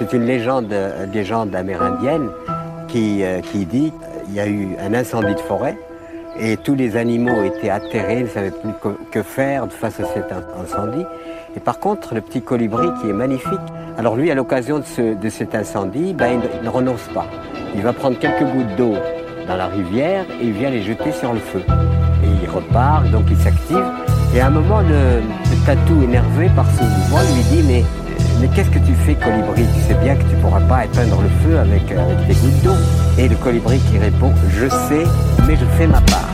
C'est une légende, légende amérindienne qui, euh, dit qu'il y a eu un incendie de forêt et tous les animaux étaient atterrés, ils ne savaient plus que faire face à cet incendie. Et par contre, le petit colibri qui est magnifique, alors lui, à l'occasion de, de, cet incendie, ben, il, ne renonce pas. Il va prendre quelques gouttes d'eau dans la rivière et il vient les jeter sur le feu. Et il repart, donc il s'active. Et à un moment, le, le tatou, énervé par ce mouvement, lui dit Mais mais qu'est-ce que tu fais, colibri Tu sais bien que tu pourras pas éteindre le feu avec, euh, avec des gouttes d'eau. Et le colibri qui répond, je sais, mais je fais ma part.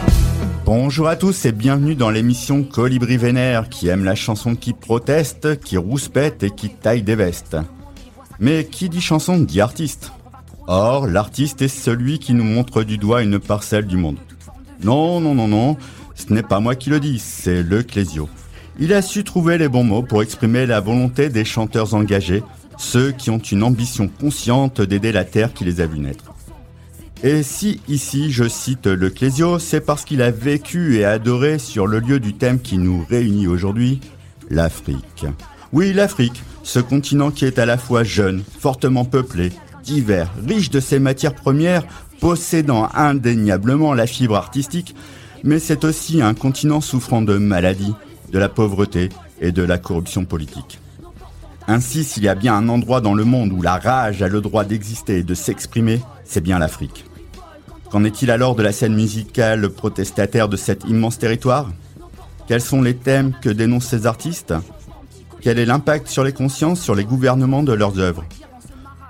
Bonjour à tous et bienvenue dans l'émission Colibri Vénère qui aime la chanson qui proteste, qui rouspète et qui taille des vestes. Mais qui dit chanson dit artiste. Or, l'artiste est celui qui nous montre du doigt une parcelle du monde. Non, non, non, non, ce n'est pas moi qui le dis, c'est le Clésio. Il a su trouver les bons mots pour exprimer la volonté des chanteurs engagés, ceux qui ont une ambition consciente d'aider la terre qui les a vus naître. Et si ici je cite le Clésio, c'est parce qu'il a vécu et adoré sur le lieu du thème qui nous réunit aujourd'hui, l'Afrique. Oui, l'Afrique, ce continent qui est à la fois jeune, fortement peuplé, divers, riche de ses matières premières, possédant indéniablement la fibre artistique, mais c'est aussi un continent souffrant de maladies, de la pauvreté et de la corruption politique. Ainsi, s'il y a bien un endroit dans le monde où la rage a le droit d'exister et de s'exprimer, c'est bien l'Afrique. Qu'en est-il alors de la scène musicale protestataire de cet immense territoire? Quels sont les thèmes que dénoncent ces artistes? Quel est l'impact sur les consciences, sur les gouvernements de leurs œuvres?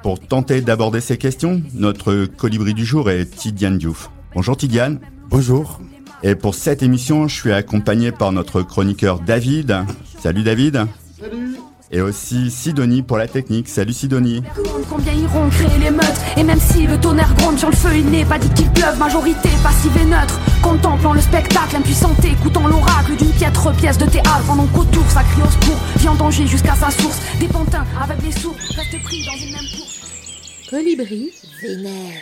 Pour tenter d'aborder ces questions, notre colibri du jour est Tidiane Diouf. Bonjour Tidiane. Bonjour. Et pour cette émission, je suis accompagné par notre chroniqueur David. Salut David. Salut. Et aussi Sidonie pour la technique. Salut Sidonie. Combien iront créer les meutes Et même si le tonnerre gronde sur le feu, il n'est pas dit qu'il pleuve. Majorité passive et neutre. Contemplant le spectacle, impuissanté, écoutant l'oracle d'une piètre pièce de théâtre. Pendant qu'autour, ça crie au secours, vit en danger jusqu'à sa source. Des pantins avec des sourds restent pris dans une même course. Colibri vénère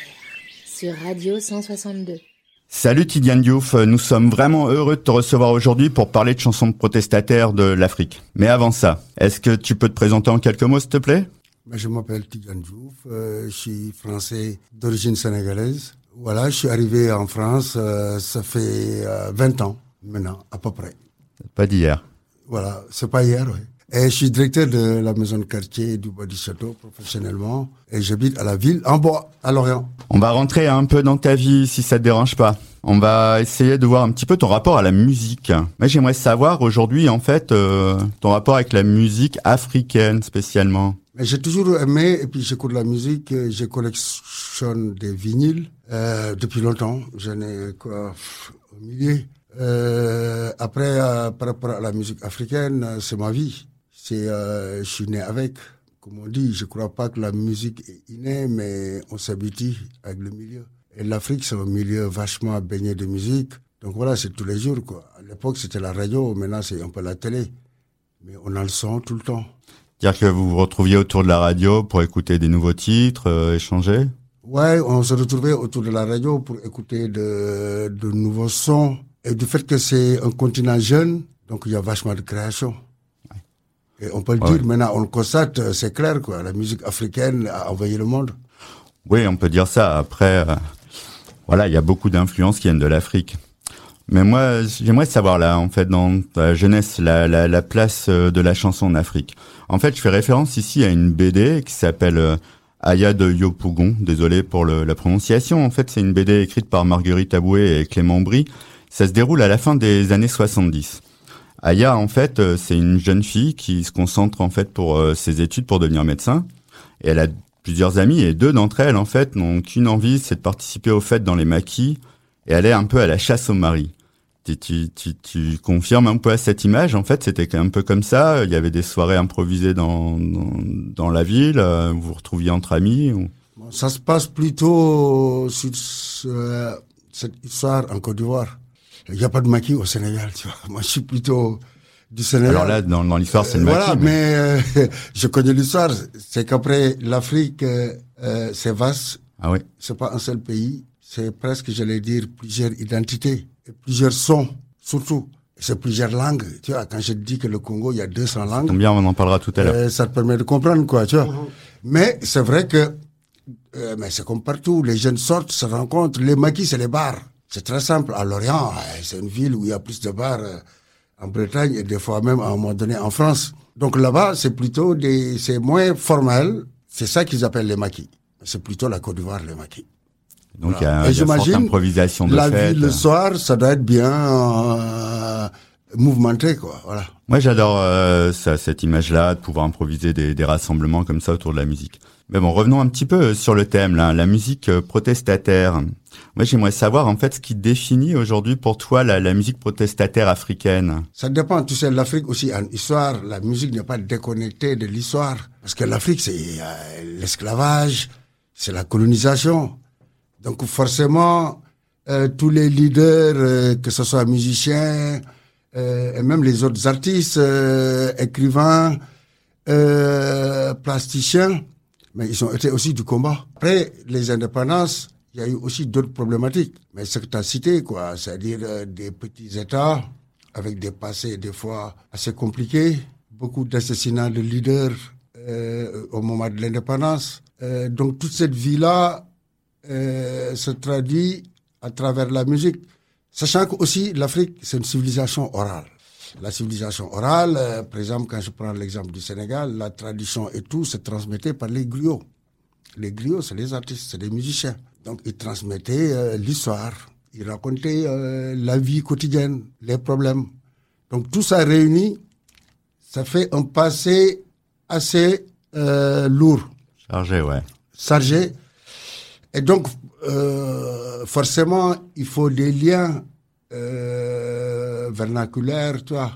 sur Radio 162. Salut Tidiane Diouf, nous sommes vraiment heureux de te recevoir aujourd'hui pour parler de chansons protestataires de l'Afrique. Mais avant ça, est-ce que tu peux te présenter en quelques mots s'il te plaît? Je m'appelle Tidiane Diouf, euh, je suis français d'origine sénégalaise. Voilà, je suis arrivé en France, euh, ça fait euh, 20 ans maintenant, à peu près. Pas d'hier. Voilà, c'est pas hier, oui. Et je suis directeur de la maison de quartier du Bois du Château professionnellement. Et j'habite à la ville, en bois, à Lorient. On va rentrer un peu dans ta vie, si ça te dérange pas. On va essayer de voir un petit peu ton rapport à la musique. Mais j'aimerais savoir aujourd'hui, en fait, euh, ton rapport avec la musique africaine spécialement. J'ai toujours aimé, et puis j'écoute la musique, je collectionne des vinyles euh, depuis longtemps. J'en ai quoi, au milieu. Euh, après, par rapport à la musique africaine, c'est ma vie c'est euh, je suis né avec. Comme on dit, je crois pas que la musique est innée, mais on s'habitue avec le milieu. Et l'Afrique, c'est un milieu vachement baigné de musique. Donc voilà, c'est tous les jours, quoi. À l'époque, c'était la radio, maintenant, c'est un peu la télé. Mais on a le son tout le temps. Dire que vous vous retrouviez autour de la radio pour écouter des nouveaux titres, euh, échanger? Ouais, on se retrouvait autour de la radio pour écouter de, de nouveaux sons. Et du fait que c'est un continent jeune, donc il y a vachement de création. Et on peut le dire, maintenant on le constate, euh, c'est clair, quoi. La musique africaine a envahi le monde. Oui, on peut dire ça. Après, euh, voilà, il y a beaucoup d'influences qui viennent de l'Afrique. Mais moi, j'aimerais savoir là, en fait, dans ta jeunesse, la, la, la, place euh, de la chanson en Afrique. En fait, je fais référence ici à une BD qui s'appelle Aya de Yopougon. Désolé pour le, la prononciation. En fait, c'est une BD écrite par Marguerite Aboué et Clément Brie. Ça se déroule à la fin des années 70. Aya, en fait, euh, c'est une jeune fille qui se concentre en fait pour euh, ses études pour devenir médecin. Et elle a plusieurs amis et deux d'entre elles, en fait, n'ont qu'une envie, c'est de participer aux fêtes dans les maquis et aller un peu à la chasse au mari. Tu, tu, tu, tu, confirmes un peu à cette image? En fait, c'était un peu comme ça. Il y avait des soirées improvisées dans, dans, dans la ville. Euh, vous vous retrouviez entre amis. Ou... Ça se passe plutôt sur euh, cette histoire en Côte d'Ivoire. Il n'y a pas de maquis au Sénégal, tu vois. Moi, je suis plutôt du Sénégal. Alors là, dans, dans l'histoire, c'est le maquis. Voilà, mais, euh, je connais l'histoire. C'est qu'après, l'Afrique, euh, c'est vaste. Ah oui. C'est pas un seul pays. C'est presque, j'allais dire, plusieurs identités et plusieurs sons, surtout. c'est plusieurs langues. Tu vois, quand je dis que le Congo, il y a 200 langues. Bien, on en parlera tout à l'heure. Euh, ça te permet de comprendre, quoi, tu vois. Mais c'est vrai que, euh, mais c'est comme partout. Les jeunes sortent, se rencontrent. Les maquis, c'est les bars. C'est très simple. À Lorient, euh, c'est une ville où il y a plus de bars euh, en Bretagne et des fois même à un moment donné en France. Donc là-bas, c'est plutôt des, c'est moins formel. C'est ça qu'ils appellent les maquis. C'est plutôt la Côte d'Ivoire, les maquis. Donc il y a, Et y a forte improvisation de La fête. ville le soir, ça doit être bien euh, mouvementé, quoi. Voilà. Moi, j'adore euh, cette image-là, de pouvoir improviser des, des rassemblements comme ça autour de la musique. Mais bon, revenons un petit peu sur le thème, là, la musique euh, protestataire. Moi, j'aimerais savoir en fait ce qui définit aujourd'hui pour toi la, la musique protestataire africaine. Ça dépend, tu sais, l'Afrique aussi une histoire. La musique n'est pas déconnectée de l'histoire. Parce que l'Afrique, c'est euh, l'esclavage, c'est la colonisation. Donc forcément, euh, tous les leaders, euh, que ce soit musiciens, euh, et même les autres artistes, euh, écrivains, euh, plasticiens, mais ils ont été aussi du combat. Après les indépendances, il y a eu aussi d'autres problématiques. Mais ce que tu as cité, quoi, c'est-à-dire euh, des petits États avec des passés des fois assez compliqués, beaucoup d'assassinats de leaders euh, au moment de l'indépendance. Euh, donc toute cette vie-là euh, se traduit à travers la musique, sachant que aussi l'Afrique c'est une civilisation orale. La civilisation orale, euh, par exemple, quand je prends l'exemple du Sénégal, la tradition et tout se transmettait par les griots. Les griots, c'est les artistes, c'est des musiciens. Donc, ils transmettaient euh, l'histoire, ils racontaient euh, la vie quotidienne, les problèmes. Donc, tout ça réuni, ça fait un passé assez euh, lourd, Chargé, ouais. chargé. Et donc, euh, forcément, il faut des liens euh, vernaculaires, toi,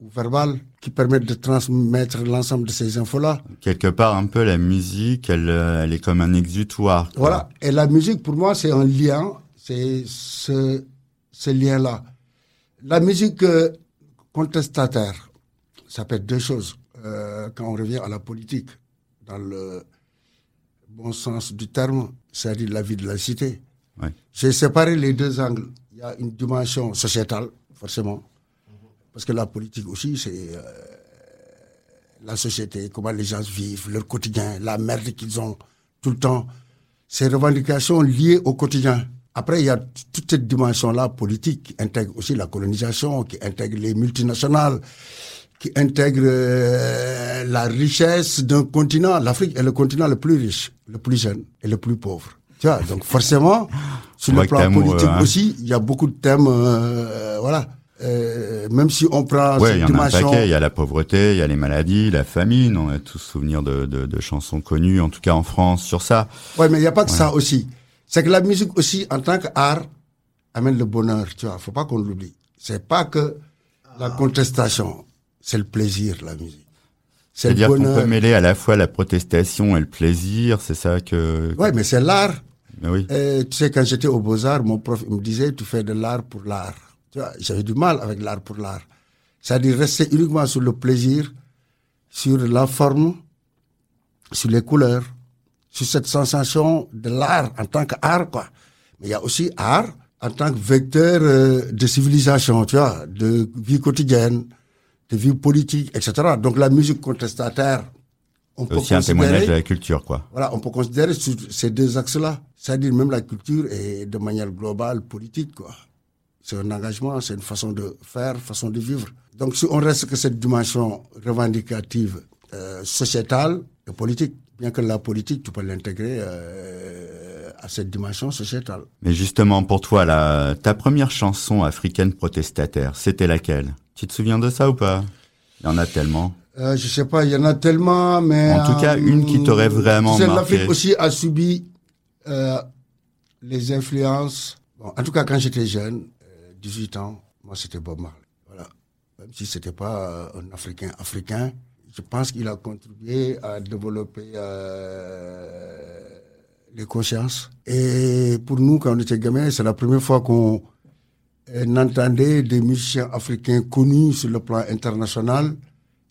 ou verbal, qui permettent de transmettre l'ensemble de ces infos-là. Quelque part, un peu la musique, elle, euh, elle est comme un exutoire. quoi. Voilà. Et la musique, pour moi, c'est un lien. C'est ce, ce lien-là. La musique euh, contestataire, ça peut être deux choses. Euh, quand on revient à la politique, dans le bon sens du terme, c'est-à-dire la vie de la cité. Ouais. J'ai séparé les deux angles. Il y a une dimension sociétale, forcément. Parce que la politique aussi, c'est euh, la société, comment les gens vivent, leur quotidien, la merde qu'ils ont tout le temps. Ces revendications liées au quotidien. Après, il y a toute cette dimension-là politique qui intègre aussi la colonisation, qui intègre les multinationales, qui intègre euh, la richesse d'un continent. L'Afrique est le continent le plus riche, le plus jeune et le plus pauvre. Tu vois, donc forcément, sur le plan politique hein. aussi, il y a beaucoup de thèmes, euh, voilà. Euh, même si on prend Ouais, il cette y en a un paquet. Il y a la pauvreté, il y a les maladies, la famine. On a tous souvenir de, de, de chansons connues, en tout cas en France, sur ça. Ouais, mais il n'y a pas que ça aussi. C'est que la musique aussi, en tant qu'art, amène le bonheur, tu vois. Faut pas qu'on l'oublie. C'est pas que la contestation, c'est le plaisir, la musique. C'est-à-dire qu'on peut mêler à la fois la protestation et le plaisir. C'est ça que. Ouais, mais c'est l'art. Oui. Euh, tu sais, quand j'étais au Beaux-Arts, mon prof il me disait, tu fais de l'art pour l'art. Tu vois, j'avais du mal avec l'art pour l'art. C'est-à-dire rester uniquement sur le plaisir, sur la forme, sur les couleurs, sur cette sensation de l'art en tant qu'art, quoi. Mais il y a aussi art en tant que vecteur euh, de civilisation, tu vois, de vie quotidienne, de vie politique, etc. Donc la musique contestataire, on peut aussi un témoignage considérer de la culture, quoi. voilà, on peut considérer sur ces deux axes-là. C'est-à-dire même la culture est de manière globale politique, quoi. C'est un engagement, c'est une façon de faire, façon de vivre. Donc si on reste que cette dimension revendicative, euh, sociétale et politique, bien que la politique, tu peux l'intégrer euh, à cette dimension sociétale. Mais justement, pour toi, la, ta première chanson africaine protestataire, c'était laquelle? Tu te souviens de ça ou pas? Il y en a tellement. Euh, je sais pas, il y en a tellement, mais... En tout cas, une qui t'aurait vraiment tu sais, marqué. L'Afrique aussi a subi euh, les influences. Bon, en tout cas, quand j'étais jeune, euh, 18 ans, moi, c'était Bob Marley. Voilà. Même si c'était pas euh, un Africain africain, je pense qu'il a contribué à développer euh, les consciences. Et pour nous, quand on était gamins, c'est la première fois qu'on euh, entendait des musiciens africains connus sur le plan international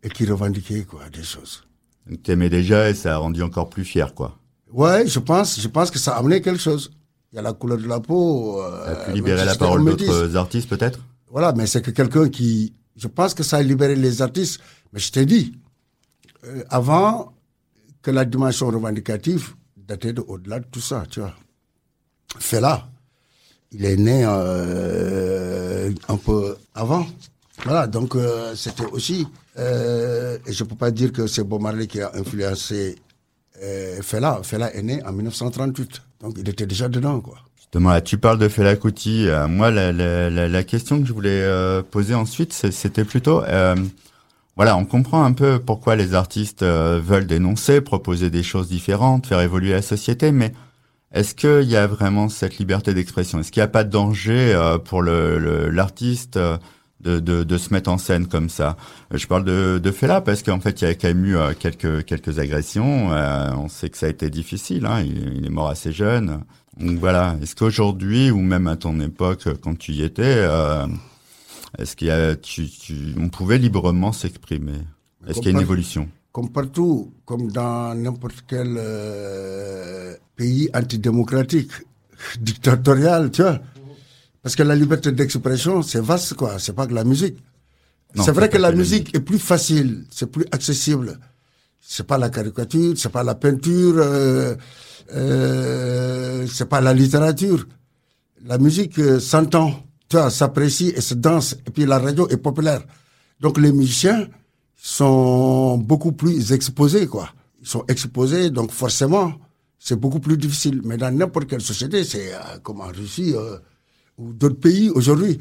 et qui revendiquaient quoi, des choses. Donc t'aimais déjà et ça a rendu encore plus fier, quoi. Ouais, je pense, je pense que ça a amené quelque chose. Il y a la couleur de la peau. Ça Euh, a pu libérer même si la parole d'autres artistes, peut-être? Voilà, mais c'est que quelqu'un qui, je pense que ça a libéré les artistes. Mais je t'ai dit, euh, avant que la dimension revendicative datait de au-delà de tout ça, tu vois. Fela, il est né euh, un peu avant. Voilà, donc euh, c'était aussi, je peux pas dire que c'est Bob Marley qui a influencé Fela. Fela est né en 1938, donc il était déjà dedans, quoi. Justement, tu parles de Fela Kuti. Moi, la, la, la, question que je voulais poser ensuite, c'était plutôt, voilà, on comprend un peu pourquoi les artistes euh, veulent dénoncer, proposer des choses différentes, faire évoluer la société, mais est-ce qu'il y a vraiment cette liberté d'expression? Est-ce qu'il n'y a pas de danger euh, pour le- le- l'artiste euh, de, de, de se mettre en scène comme ça? Je parle de, de Fela parce qu'en fait, il y a quand même eu quelques, quelques agressions. On sait que ça a été difficile. Hein, il, est mort assez jeune. Donc voilà. Est-ce qu'aujourd'hui, ou même à ton époque, quand tu y étais, est-ce qu'il y a, tu, tu, on pouvait librement s'exprimer Est-ce qu'il y a une évolution? Comme partout, comme dans n'importe quel euh, pays antidémocratique, dictatorial, tu vois. Parce que la liberté d'expression, c'est vaste, quoi. C'est pas que la musique. C'est vrai que la musique est plus facile, c'est plus accessible. C'est pas la caricature, c'est pas la peinture, euh, euh, c'est pas la littérature. La musique euh, s'entend, tu vois, s'apprécie et se danse. Et puis la radio est populaire. Donc les musiciens sont beaucoup plus exposés, quoi. Ils sont exposés, donc forcément, c'est beaucoup plus difficile. Mais dans n'importe quelle société, c'est euh, comme en Russie euh, ou d'autres pays aujourd'hui,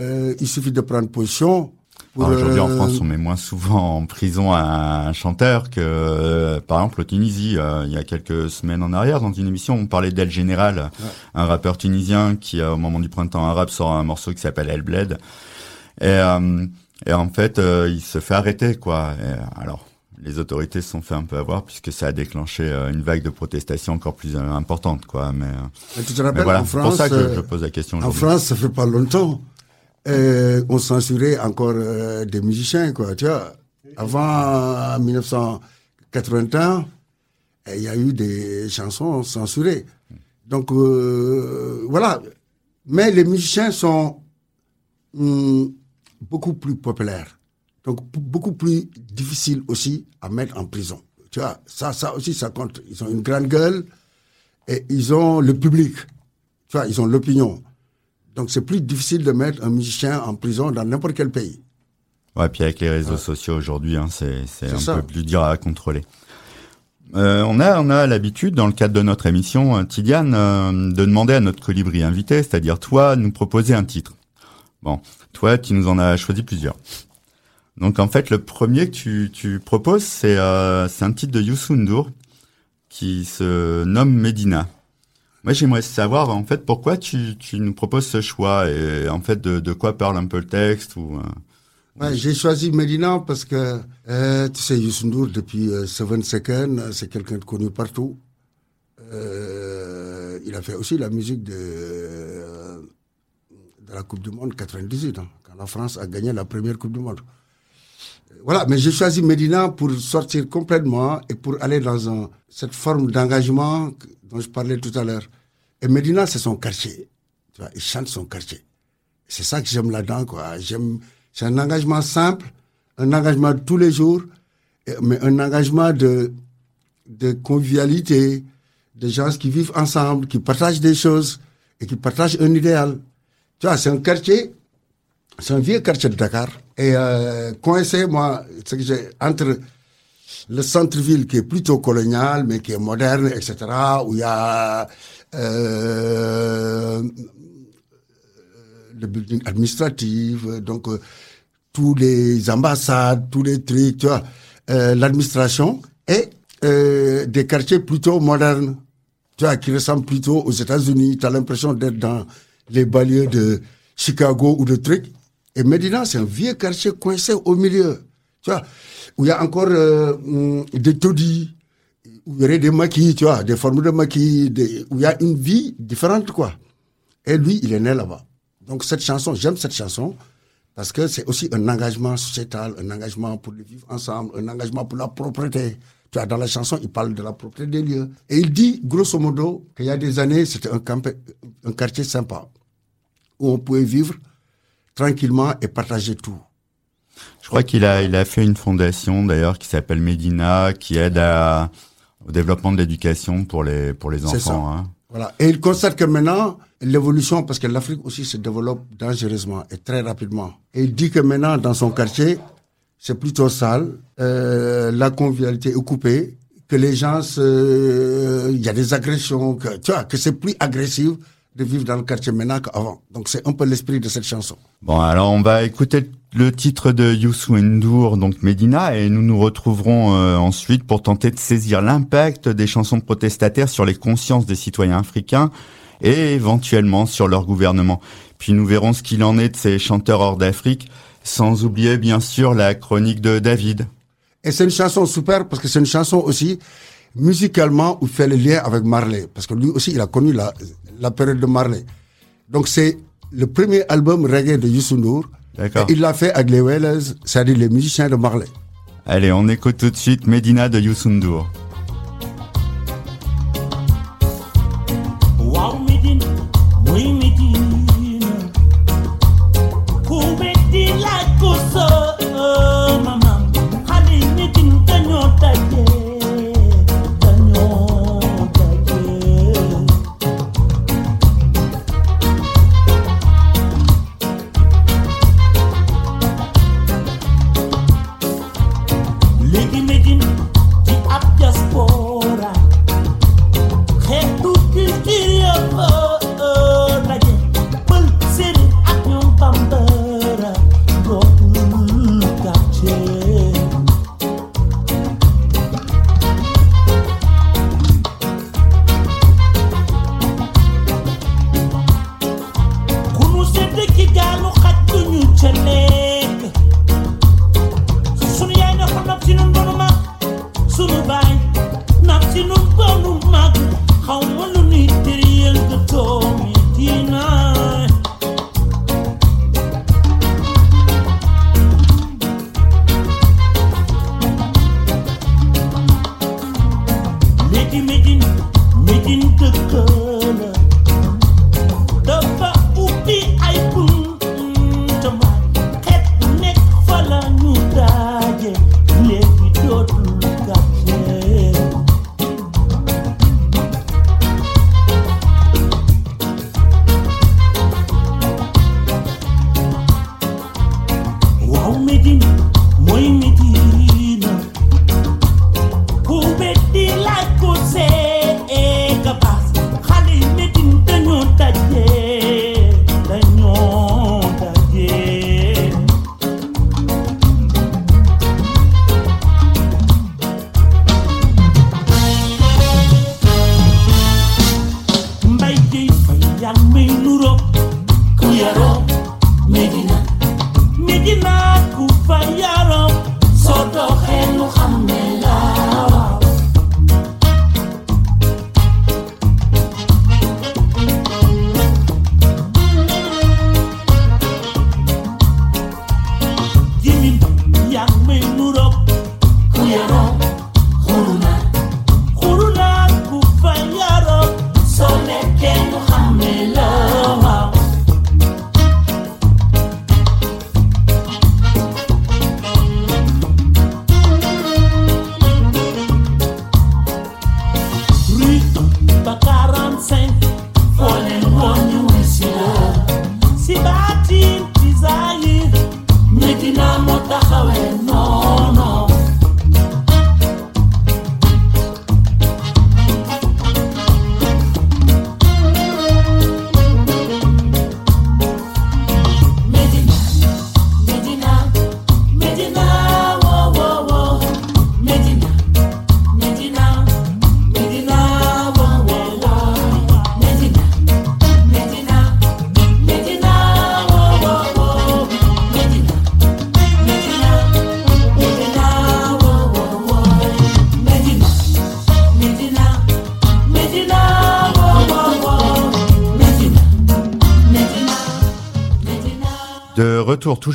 euh, il suffit de prendre position. Aujourd'hui, en France, on met moins souvent en prison un chanteur que, euh, par exemple, au Tunisie. euh, il y a quelques semaines en arrière, dans une émission, on parlait d'El Général, un rappeur tunisien qui, euh, au moment du printemps arabe, sort un morceau qui s'appelle El Bled. Et, euh, et en fait, il se fait arrêter, quoi. Et, alors, les autorités se sont fait un peu avoir puisque ça a déclenché une vague de protestation encore plus importante, quoi. Mais, mais tu te mais rappelles, voilà, en c'est pour ça que je pose la question En. France, ça fait pas longtemps. Euh, on censurait encore euh, des musiciens, quoi. Tu vois, avant 1981, euh, il y a eu des chansons censurées. Donc euh, voilà. Mais les musiciens sont hum, beaucoup plus populaires. Donc beaucoup plus difficiles aussi à mettre en prison. Tu vois, ça, ça aussi, ça compte. Ils ont une grande gueule et ils ont le public. Tu vois, ils ont l'opinion. Donc c'est plus difficile de mettre un musicien en prison dans n'importe quel pays. Ouais, puis avec les réseaux sociaux aujourd'hui, hein, c'est un ça. peu plus dur à contrôler. Euh, on a on a l'habitude dans le cadre de notre émission euh, Tidiane euh, de demander à notre colibri invité, c'est-à-dire toi, nous proposer un titre. Bon, toi, tu nous en as choisi plusieurs. Donc en fait, le premier que tu, tu proposes, c'est euh, c'est un titre de Youssou N'Dour qui se nomme Medina. Moi, j'aimerais savoir en fait pourquoi tu, tu nous proposes ce choix et en fait de, de quoi parle un peu le texte ou. euh, Ouais, J'ai choisi Medina parce que, euh, tu sais, Youssou N'Dour, depuis euh, Seven Seconds, euh, c'est quelqu'un de connu partout. Il a fait aussi la musique de, de la Coupe du Monde 98, hein, quand la France a gagné la première Coupe du Monde. Voilà, mais j'ai choisi Medina pour sortir complètement et pour aller dans un, cette forme d'engagement dont je parlais tout à l'heure. Et Medina, c'est son quartier. Tu vois, il chante son quartier. C'est ça que j'aime là-dedans, quoi. J'aime, c'est un engagement simple, un engagement de tous les jours, mais un engagement de, de convivialité, de gens qui vivent ensemble, qui partagent des choses et qui partagent un idéal. Tu vois, c'est un quartier, c'est un vieux quartier de Dakar. Et euh, coincé, moi, c'est que j'ai entre le centre-ville qui est plutôt colonial, mais qui est moderne, etc., où il y a euh, le building administratif, donc euh, tous les ambassades, tous les trucs, tu vois, euh, l'administration, et des quartiers plutôt modernes, tu vois, qui ressemblent plutôt aux États-Unis. Tu as l'impression d'être dans les banlieues de Chicago ou de trucs. Et Medina, c'est un vieux quartier coincé au milieu, tu vois, où il y a encore euh, hum, des taudis, où il y aurait des maquis, tu vois, des formes de maquis, des, où il y a une vie différente, quoi. Et lui, il est né là-bas. Donc cette chanson, j'aime cette chanson parce que c'est aussi un engagement sociétal, un engagement pour vivre ensemble, un engagement pour la propreté. Tu vois, dans la chanson, il parle de la propreté des lieux. Et il dit, grosso modo, qu'il y a des années, c'était un quartier sympa, où on pouvait vivre tranquillement et partager tout. Je crois qu'il a, il a fait une fondation d'ailleurs qui s'appelle Medina, qui aide à, au développement de l'éducation pour les, pour les enfants. Hein. Voilà. Et il constate que maintenant, l'évolution, parce que l'Afrique aussi se développe dangereusement et très rapidement. Et il dit que maintenant, dans son quartier, c'est plutôt sale, euh, la convivialité est coupée, que les gens, il y a des agressions, que, tu vois, que c'est plus agressif de vivre dans le quartier maintenant qu'avant. Donc c'est un peu l'esprit de cette chanson. Bon, alors on va écouter le titre de Youssou N'Dour, donc Medina, et nous nous retrouverons euh, ensuite pour tenter de saisir l'impact des chansons protestataires sur les consciences des citoyens africains et éventuellement sur leur gouvernement. Puis nous verrons ce qu'il en est de ces chanteurs hors d'Afrique, sans oublier bien sûr la chronique de David. Et c'est une chanson super parce que c'est une chanson aussi musicalement il fait le lien avec Marley. Parce que lui aussi, il a connu la, la période de Marley. Donc c'est le premier album reggae de Youssou N'Dour. D'accord. Il l'a fait avec les Wailers, c'est-à-dire les musiciens de Marley. Allez, on écoute tout de suite Medina de Youssou N'Dour.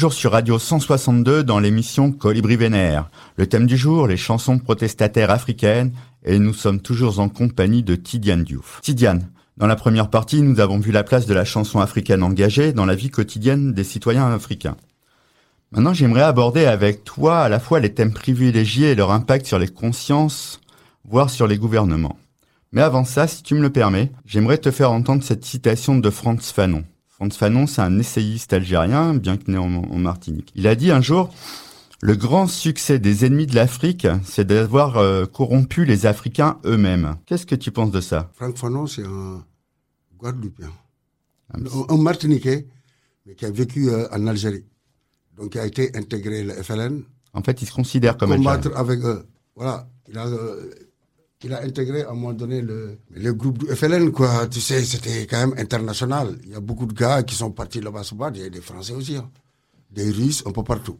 Toujours sur Radio 162 dans l'émission Colibri Vénère. Le thème du jour, les chansons protestataires africaines, et nous sommes toujours en compagnie de Tidiane Diouf. Tidiane, Dans la première partie, nous avons vu la place de la chanson africaine engagée dans la vie quotidienne des citoyens africains. Maintenant, j'aimerais aborder avec toi à la fois les thèmes privilégiés et leur impact sur les consciences, voire sur les gouvernements. Mais avant ça, si tu me le permets, j'aimerais te faire entendre cette citation de Franz Fanon. Franz Fanon, c'est un essayiste algérien, bien que né en, Martinique. Il a dit un jour, le grand succès des ennemis de l'Afrique, c'est d'avoir euh, corrompu les Africains eux-mêmes. Qu'est-ce que tu penses de ça? Franck Fanon, c'est un Guadeloupéen. Un, Martiniquais, mais qui a vécu euh, en Algérie. Donc, qui a été intégré le FLN. En fait, il se considère comme Combattre avec eux. Voilà. Il a, euh, il a intégré à un moment donné le, le groupe du FLN, quoi. Tu sais, c'était quand même international. Il y a beaucoup de gars qui sont partis là-bas se battre. Il y a des Français aussi, hein. des Russes, un peu partout.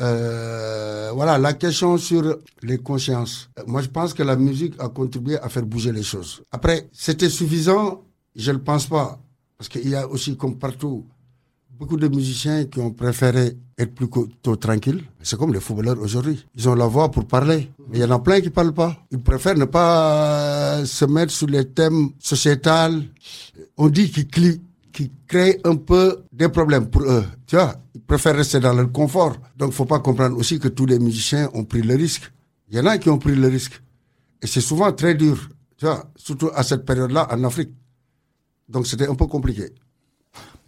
Euh, voilà, la question sur les consciences. Moi, je pense que la musique a contribué à faire bouger les choses. Après, c'était suffisant? Je ne le pense pas. Parce qu'il y a aussi, comme partout, beaucoup de musiciens qui ont préféré être plutôt tranquilles. C'est comme les footballeurs aujourd'hui. Ils ont la voix pour parler. Mais il y en a plein qui ne parlent pas. Ils préfèrent ne pas se mettre sur les thèmes sociétals. On dit qu'ils qui créent un peu des problèmes pour eux. Ils préfèrent rester dans leur confort. Donc, faut pas comprendre aussi que tous les musiciens ont pris le risque. Il y en a qui ont pris le risque. Et c'est souvent très dur. Surtout à cette période-là en Afrique. Donc, c'était un peu compliqué.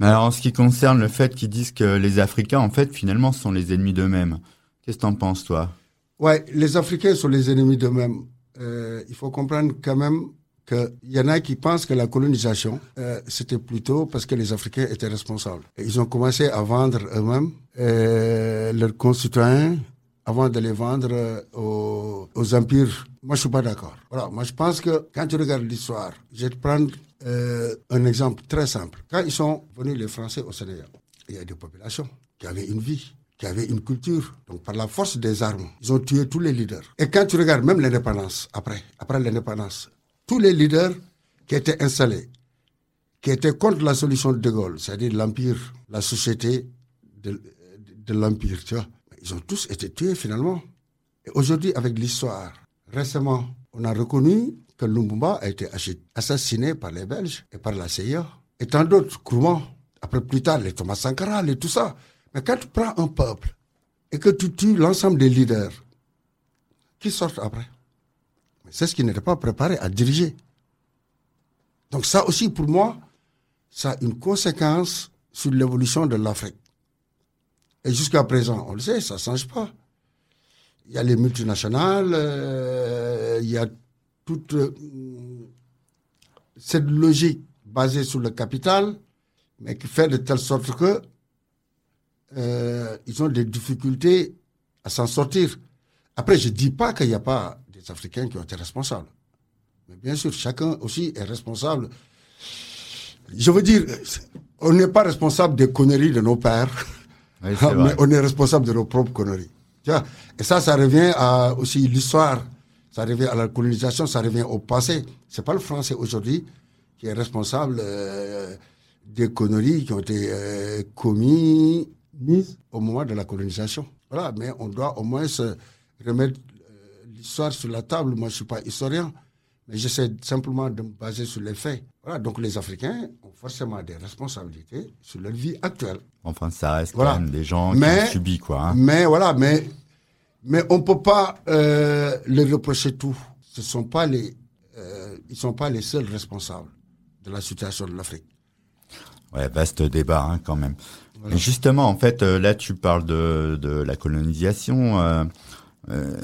Alors, en ce qui concerne le fait qu'ils disent que les Africains, en fait, finalement, sont les ennemis d'eux-mêmes. Qu'est-ce que t'en penses, toi? Ouais, les Africains sont les ennemis d'eux-mêmes. Euh, il faut comprendre quand même qu'il y en a qui pensent que la colonisation, euh, c'était plutôt parce que les Africains étaient responsables. Ils ont commencé à vendre eux-mêmes euh, leurs concitoyens avant de les vendre aux, aux empires. Moi, je suis pas d'accord. Voilà, moi, je pense que quand tu regardes l'histoire, je vais te prendre euh, un exemple très simple. Quand ils sont venus, les Français, au Sénégal, il y a des populations qui avaient une vie qui avaient une culture. Donc, par la force des armes, ils ont tué tous les leaders. Et quand tu regardes même l'indépendance, après, après l'indépendance, tous les leaders qui étaient installés, qui étaient contre la solution de De Gaulle, c'est-à-dire l'empire, la société de, de l'empire, tu vois, ils ont tous été tués finalement. Et aujourd'hui, avec l'histoire, récemment, on a reconnu que Lumumba a été assassiné par les Belges et par la CIA. Et tant d'autres, crûment. Après, plus tard, les Thomas Sankara et tout ça. Mais quand tu prends un peuple et que tu tues l'ensemble des leaders, qui sortent après? C'est ce qui n'était pas préparé à diriger. Donc ça aussi, pour moi, ça a une conséquence sur l'évolution de l'Afrique. Et jusqu'à présent, on le sait, ça ne change pas. Il y a les multinationales, euh, il y a toute euh, cette logique basée sur le capital, mais qui fait de telle sorte que euh, ils ont des difficultés à s'en sortir. Après, je ne dis pas qu'il n'y a pas Africains qui ont été responsables. Mais bien sûr, chacun aussi est responsable. Je veux dire, on n'est pas responsable des conneries de nos pères, mais on est responsable de nos propres conneries. Et ça, ça revient à aussi l'histoire, ça revient à la colonisation, ça revient au passé. C'est pas le français aujourd'hui qui est responsable euh, des conneries qui ont été euh, commises au moment de la colonisation. Voilà, mais on doit au moins se remettre l'histoire sur la table. Moi, je suis pas historien, j'essaie simplement de me baser sur les faits. Voilà, donc les Africains ont forcément des responsabilités sur leur vie actuelle. Enfin, ça reste quand même des gens qui ont subi, quoi. Hein. Mais voilà, mais, mais on ne peut pas euh, les reprocher tout. Ce sont pas les, euh, ils ne sont pas les seuls responsables de la situation de l'Afrique. Ouais, vaste débat hein, quand même. justement, en fait, euh, là, tu parles de, de la colonisation. Euh, euh,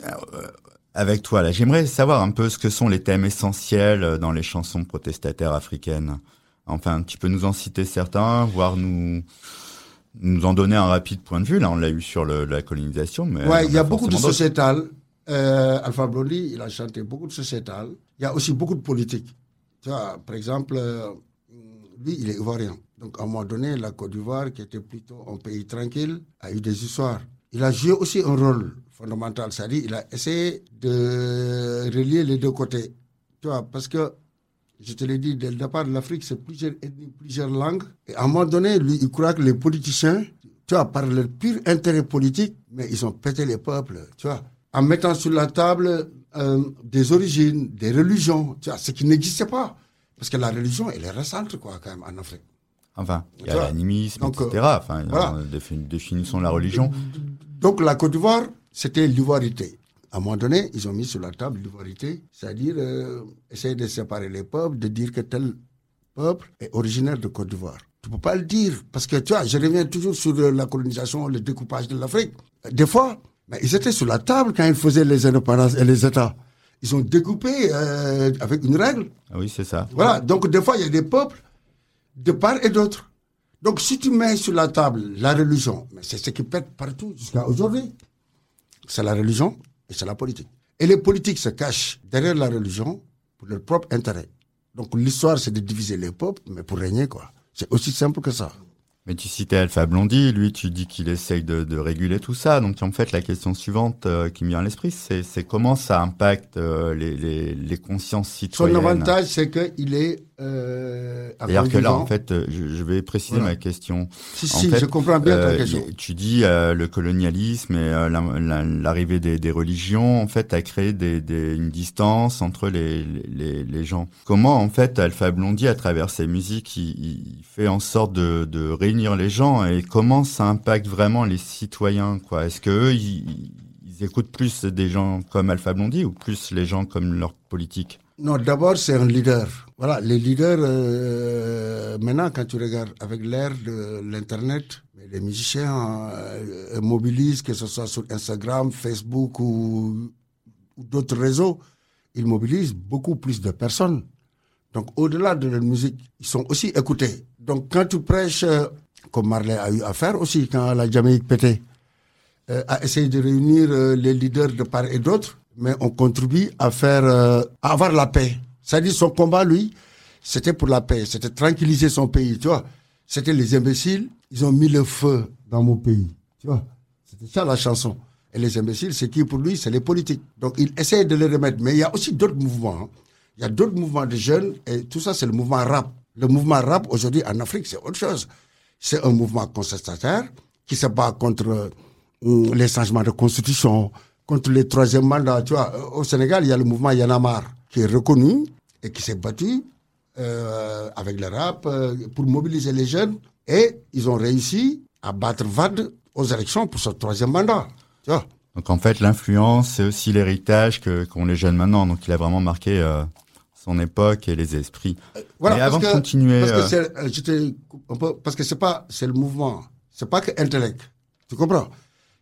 avec toi là. J'aimerais savoir un peu ce que sont les thèmes essentiels euh, dans les chansons protestataires africaines. Enfin, tu peux nous en citer certains, voire nous nous en donner un rapide point de vue. Là, on l'a eu sur le, la colonisation, mais ouais, il y a beaucoup de sociétal. Euh, Alpha Blondy, il a chanté beaucoup de sociétal. Il y a aussi beaucoup de politique. Tu vois, par exemple, euh, lui, il est ivoirien. Donc, à un moment donné, la Côte d'Ivoire, qui était plutôt un pays tranquille, a eu des histoires. Il a joué aussi un rôle fondamental. C'est-à-dire, il a essayé de relier les deux côtés. Tu vois, parce que, je te l'ai dit, dès le départ de l'Afrique, c'est plusieurs ethnies, plusieurs langues. Et à un moment donné, lui, il croit que les politiciens, tu vois, par leur pur intérêt politique, mais ils ont pété les peuples, tu vois, en mettant sur la table euh, des origines, des religions, tu vois, ce qui n'existait pas. Parce que la religion, elle est récente, quoi, quand même, en Afrique. Enfin, il y a l'animisme, etc. Enfin, voilà. euh, défi- définissons la religion. Donc la Côte d'Ivoire, c'était l'ivoirité. À un moment donné, ils ont mis sur la table l'ivoirité, c'est-à-dire euh, essayer de séparer les peuples, de dire que tel peuple est originaire de Côte d'Ivoire. Tu peux pas le dire, parce que tu vois, je reviens toujours sur euh, la colonisation, le découpage de l'Afrique. Des fois, mais ils étaient sur la table quand ils faisaient les indépendances et les États. Ils ont découpé euh, avec une règle. Ah oui, c'est ça. Voilà, donc des fois, il y a des peuples de part et d'autre. Donc si tu mets sur la table la religion, c'est ce qui pète partout jusqu'à aujourd'hui, c'est la religion et c'est la politique. Et les politiques se cachent derrière la religion pour leur propre intérêt. Donc l'histoire, c'est de diviser les peuples, mais pour régner, quoi. C'est aussi simple que ça. Mais tu citais Alpha Blondy, lui, tu dis qu'il essaye de, de réguler tout ça. Donc, en fait, la question suivante euh, qui me vient à l'esprit, c'est, comment ça impacte euh, les, les, les consciences Son citoyennes. avantage, c'est qu'il est... Euh, C'est-à-dire que là, en fait, euh, je, je vais préciser Voilà. ma question. Si, en si, fait, je comprends bien ta Euh, question. tu dis euh, le colonialisme et euh, la- la- l'arrivée des, des religions, en fait, a créé des, des- une distance entre les, les, les gens. Comment, en fait, Alpha Blondy, à travers ses musiques, il, il fait en sorte de, de réunir les gens et comment ça impacte vraiment les citoyens, quoi Est-ce que eux, ils, écoutent plus des gens comme Alpha Blondy ou plus les gens comme leur politique? Non, d'abord, c'est un leader. Voilà, les leaders, euh, maintenant, quand tu regardes avec l'ère de l'Internet, les musiciens euh, mobilisent, que ce soit sur Instagram, Facebook ou, ou d'autres réseaux, ils mobilisent beaucoup plus de personnes. Donc, au-delà de la musique, ils sont aussi écoutés. Donc, quand tu prêches, euh, comme Marley a eu à faire aussi quand la Jamaïque pétait, euh, à essayer de réunir euh, les leaders de part et d'autre, mais on contribue à faire, euh, à avoir la paix. C'est-à-dire son combat, lui, c'était pour la paix, c'était tranquilliser son pays, tu vois. C'était les imbéciles, ils ont mis le feu dans mon pays, tu vois. C'était ça la chanson. Et les imbéciles, c'est qui pour lui? C'est les politiques. Donc il essaie de les remettre. Mais il y a aussi d'autres mouvements. hein. Il y a d'autres mouvements de jeunes et tout ça, c'est le mouvement rap. Le mouvement rap, aujourd'hui, en Afrique, c'est autre chose. C'est un mouvement contestataire qui se bat contre euh, les changements de constitution, contre les troisième mandats. Tu vois, au Sénégal, il y a le mouvement Yanamar qui est reconnu et qui s'est battu euh, avec le rap euh, pour mobiliser les jeunes. Et ils ont réussi à battre VAD aux élections pour ce troisième mandat. Tu vois Donc en fait, l'influence, c'est aussi l'héritage que qu'ont les jeunes maintenant. Donc il a vraiment marqué son époque et les esprits. Voilà, Mais avant de continuer, parce que euh, c'est, euh, parce que c'est pas, c'est le mouvement, c'est pas que intellect, tu comprends?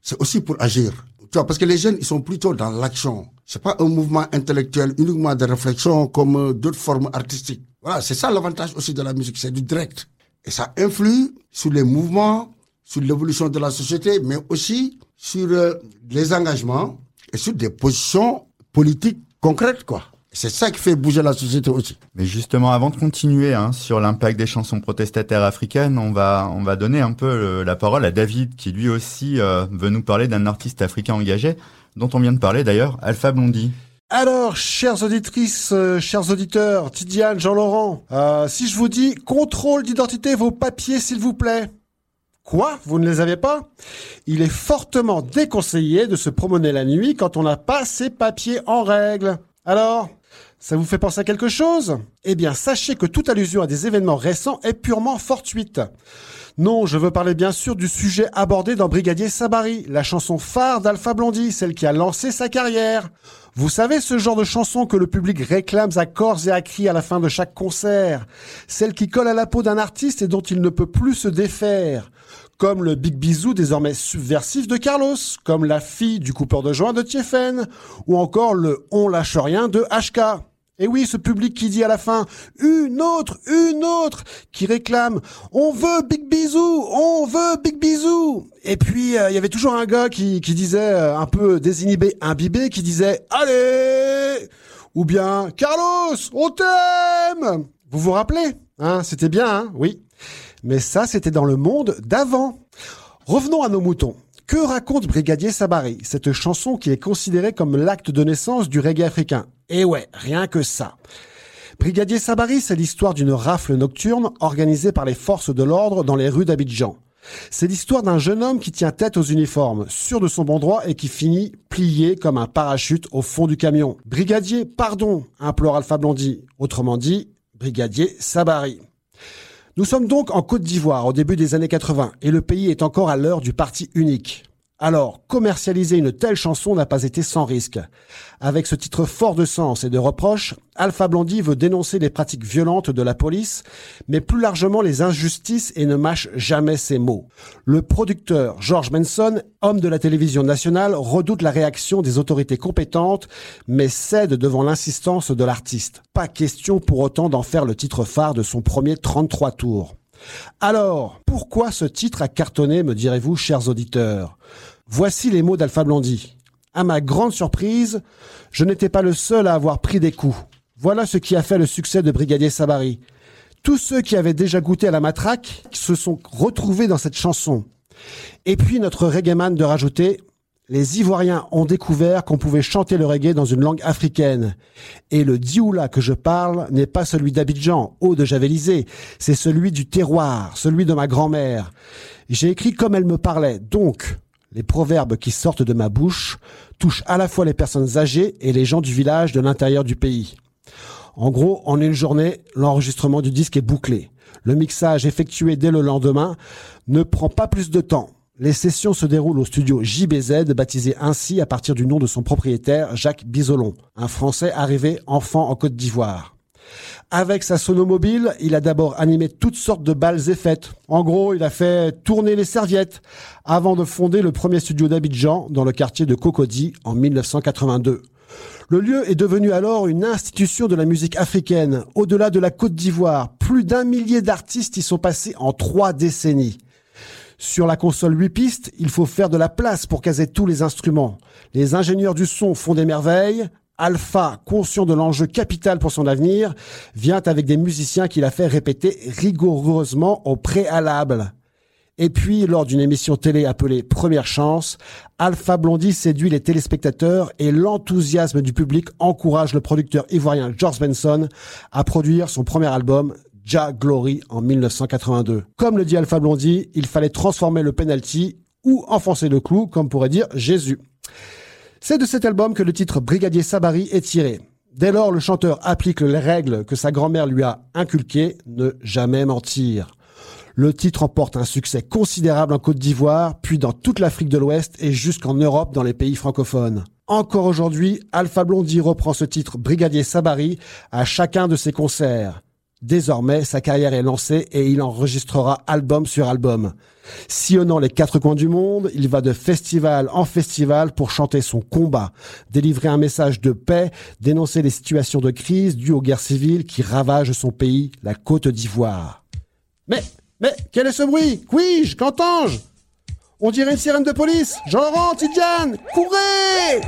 C'est aussi pour agir, tu vois, parce que les jeunes ils sont plutôt dans l'action. C'est pas un mouvement intellectuel uniquement de réflexion comme euh, d'autres formes artistiques. Voilà, c'est ça l'avantage aussi de la musique, c'est du direct et ça influe sur les mouvements, sur l'évolution de la société, mais aussi sur euh, les engagements et sur des positions politiques concrètes, quoi. C'est ça qui fait bouger la société aussi. Mais justement, avant de continuer hein, sur l'impact des chansons protestataires africaines, on va on va donner un peu euh, la parole à David, qui lui aussi euh, veut nous parler d'un artiste africain engagé, dont on vient de parler d'ailleurs, Alpha Blondy. Alors, chères auditrices, euh, chers auditeurs, Tidiane, Jean-Laurent, euh, si je vous dis contrôle d'identité, vos papiers, s'il vous plaît. Quoi? Vous ne les avez pas? Il est fortement déconseillé de se promener la nuit quand on n'a pas ses papiers en règle. Alors ça vous fait penser à quelque chose? Eh bien, sachez que toute allusion à des événements récents est purement fortuite. Non, je veux parler bien sûr du sujet abordé dans Brigadier Sabari, la chanson phare d'Alpha Blondy, celle qui a lancé sa carrière. Vous savez ce genre de chanson que le public réclame à corps et à cri à la fin de chaque concert, celle qui colle à la peau d'un artiste et dont il ne peut plus se défaire. Comme le Big Bisou désormais subversif de Carlos, comme la fille du coupeur de joint de Tiefen, ou encore le On lâche rien de HK. Et oui, ce public qui dit à la fin une autre, une autre, qui réclame on veut Big Bisou, on veut Big Bisou. Et puis euh, il y avait toujours un gars qui, disait euh, un peu désinhibé, imbibé, qui disait allez ou bien Carlos, on t'aime. Vous vous rappelez Hein, c'était bien, hein? Oui. Mais ça, c'était dans le monde d'avant. Revenons à nos moutons. Que raconte Brigadier Sabari, cette chanson qui est considérée comme l'acte de naissance du reggae africain? Eh ouais, rien que ça. Brigadier Sabari, c'est l'histoire d'une rafle nocturne organisée par les forces de l'ordre dans les rues d'Abidjan. C'est l'histoire d'un jeune homme qui tient tête aux uniformes, sûr de son bon droit et qui finit plié comme un parachute au fond du camion. Brigadier, pardon, implore Alpha Blondy. Autrement dit, brigadier Sabari. Nous sommes donc en Côte d'Ivoire au début des années 80 et le pays est encore à l'heure du parti unique. Alors, commercialiser une telle chanson n'a pas été sans risque. Avec ce titre fort de sens et de reproches, Alpha Blondie veut dénoncer les pratiques violentes de la police, mais plus largement les injustices et ne mâche jamais ses mots. Le producteur George Manson, homme de la télévision nationale, redoute la réaction des autorités compétentes, mais cède devant l'insistance de l'artiste. Pas question pour autant d'en faire le titre phare de son premier 33 tours. Alors, pourquoi ce titre a cartonné, me direz-vous, chers auditeurs? Voici les mots d'Alpha Blondie. À ma grande surprise, je n'étais pas le seul à avoir pris des coups. Voilà ce qui a fait le succès de Brigadier Sabari. Tous ceux qui avaient déjà goûté à la matraque se sont retrouvés dans cette chanson. Et puis notre reggaeman de rajouter les Ivoiriens ont découvert qu'on pouvait chanter le reggae dans une langue africaine. Et le dioula que je parle n'est pas celui d'Abidjan, haut de Javelisé, c'est celui du terroir, celui de ma grand-mère. J'ai écrit comme elle me parlait, donc les proverbes qui sortent de ma bouche touchent à la fois les personnes âgées et les gens du village de l'intérieur du pays. En gros, en une journée, l'enregistrement du disque est bouclé. Le mixage effectué dès le lendemain ne prend pas plus de temps. Les sessions se déroulent au studio JBZ, baptisé ainsi à partir du nom de son propriétaire, Jacques Bisolon, un Français arrivé enfant en Côte d'Ivoire. Avec sa sonomobile, il a d'abord animé toutes sortes de balles et fêtes. En gros, il a fait tourner les serviettes avant de fonder le premier studio d'Abidjan dans le quartier de Cocody en 1982. Le lieu est devenu alors une institution de la musique africaine. Au-delà de la Côte d'Ivoire, plus d'un millier d'artistes y sont passés en trois décennies. Sur la console 8 pistes, il faut faire de la place pour caser tous les instruments. Les ingénieurs du son font des merveilles. Alpha, conscient de l'enjeu capital pour son avenir, vient avec des musiciens qu'il a fait répéter rigoureusement au préalable. Et puis, lors d'une émission télé appelée Première Chance, Alpha Blondie séduit les téléspectateurs et l'enthousiasme du public encourage le producteur ivoirien George Benson à produire son premier album Ja Glory en 1982. Comme le dit Alpha Blondie, il fallait transformer le penalty ou enfoncer le clou, comme pourrait dire Jésus. C'est de cet album que le titre Brigadier Sabari est tiré. Dès lors, le chanteur applique les règles que sa grand-mère lui a inculquées, ne jamais mentir. Le titre emporte un succès considérable en Côte d'Ivoire, puis dans toute l'Afrique de l'Ouest et jusqu'en Europe dans les pays francophones. Encore aujourd'hui, Alpha Blondie reprend ce titre Brigadier Sabari à chacun de ses concerts. Désormais, sa carrière est lancée et il enregistrera album sur album. Sillonnant les quatre coins du monde, il va de festival en festival pour chanter son combat, délivrer un message de paix, dénoncer les situations de crise dues aux guerres civiles qui ravagent son pays, la Côte d'Ivoire. Mais, mais, quel est ce bruit? Quij Qu'entends-je? On dirait une sirène de police. Jean-Laurent, Tidiane, courez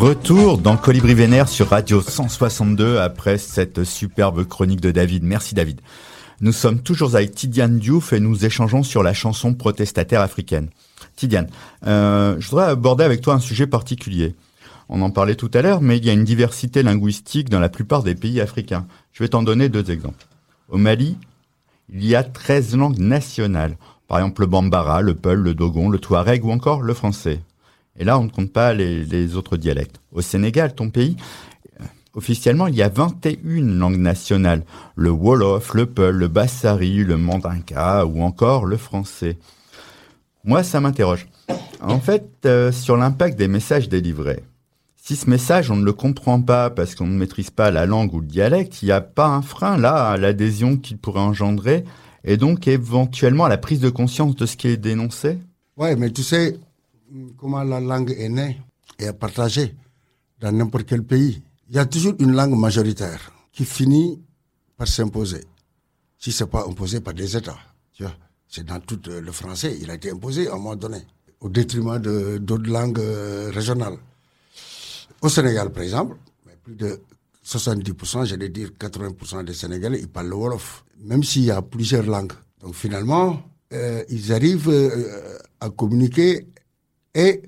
Retour dans Colibri Vénère sur Radio 162 après cette superbe chronique de David. Merci David. Nous sommes toujours avec Tidiane Diouf et nous échangeons sur la chanson protestataire africaine. Tidiane, euh, je voudrais aborder avec toi un sujet particulier. On en parlait tout à l'heure, mais il y a une diversité linguistique dans la plupart des pays africains. Je vais t'en donner deux exemples. Au Mali, il y a 13 langues nationales. Par exemple, le Bambara, le Peul, le Dogon, le Touareg ou encore le français. Et là, on ne compte pas les, autres dialectes. Au Sénégal, ton pays, euh, officiellement, il y a 21 langues nationales. Le Wolof, le Peul, le Bassari, le Mandinka ou encore le français. Moi, ça m'interroge. En fait, euh, sur l'impact des messages délivrés. Si ce message, on ne le comprend pas parce qu'on ne maîtrise pas la langue ou le dialecte, il n'y a pas un frein là à l'adhésion qu'il pourrait engendrer et donc éventuellement à la prise de conscience de ce qui est dénoncé? Ouais, mais tu sais, comment la langue est née et est partagée dans n'importe quel pays. Il y a toujours une langue majoritaire qui finit par s'imposer. Si c'est pas imposé par des États, c'est dans tout euh, le français, il a été imposé à un moment donné, au détriment d'autres langues euh, régionales. Au Sénégal, par exemple, plus de 70%, j'allais dire 80% des Sénégalais, ils parlent le Wolof, même s'il y a plusieurs langues. Donc finalement, euh, ils arrivent à communiquer et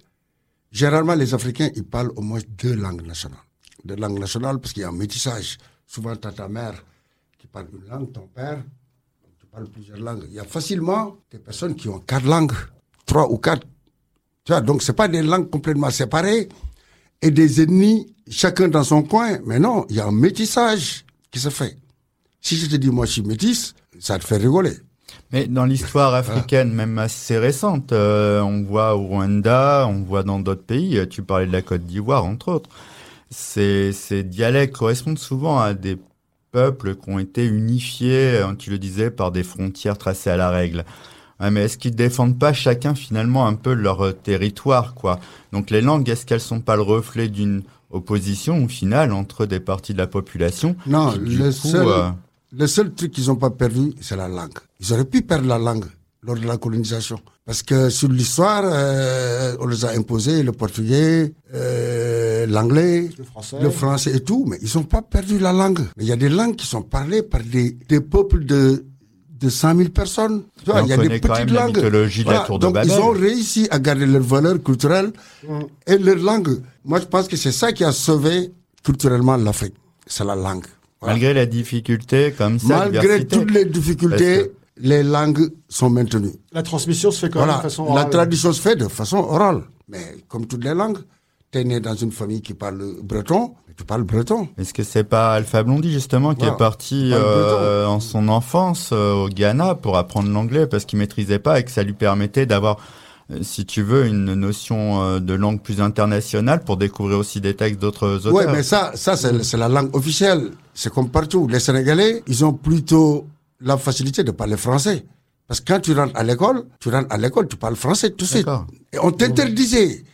généralement, les Africains, ils parlent au moins deux langues nationales. Deux langues nationales parce qu'il y a un métissage. Souvent, tu as ta mère qui parle une langue, ton père, tu parles plusieurs langues. Il y a facilement des personnes qui ont quatre langues, trois ou quatre. Tu vois, donc c'est pas des langues complètement séparées et des ennemis, chacun dans son coin. Mais non, il y a un métissage qui se fait. Si je te dis, moi, je suis métisse, ça te fait rigoler. Mais dans l'histoire africaine, même assez récente, euh, on voit au Rwanda, on voit dans d'autres pays, euh, tu parlais de la Côte d'Ivoire, entre autres, ces, ces dialectes correspondent souvent à des peuples qui ont été unifiés, euh, tu le disais, par des frontières tracées à la règle. mais est-ce qu'ils défendent pas chacun finalement un peu leur territoire, quoi? Donc les langues, est-ce qu'elles sont pas le reflet d'une opposition au final entre des parties de la population Non, le seul, le seul truc qu'ils n'ont pas perdu, c'est la langue. Ils auraient pu perdre la langue lors de la colonisation. Parce que sur l'histoire, euh, on les a imposé le portugais, euh, l'anglais, le français. et tout, mais ils n'ont pas perdu la langue. Mais il y a des langues qui sont parlées par des, des peuples de de 100 000 personnes. Tu vois, il y a des petites langues. De la tour de donc ils ont réussi à garder leur valeur culturelle et leur langue. Moi, je pense que c'est ça qui a sauvé culturellement l'Afrique. C'est la langue. Malgré la difficulté, comme ça. Malgré toutes les difficultés, les langues sont maintenues. La transmission se fait quand même de façon orale. La tradition se fait de façon orale. Mais comme toutes les langues, tu es né dans une famille qui parle breton, tu parles breton. Est-ce que c'est pas Alpha Blondy justement qui est parti euh, en son enfance euh, au Ghana pour apprendre l'anglais parce qu'il maîtrisait pas et que ça lui permettait d'avoir si tu veux, une notion euh, de langue plus internationale pour découvrir aussi des textes d'autres auteurs. Oui, mais ça, ça c'est la langue officielle. C'est comme partout. Les Sénégalais, ils ont plutôt la facilité de parler français. Parce que quand tu rentres à l'école, tu rentres à l'école, tu parles français tout de suite. Et on t'interdisait.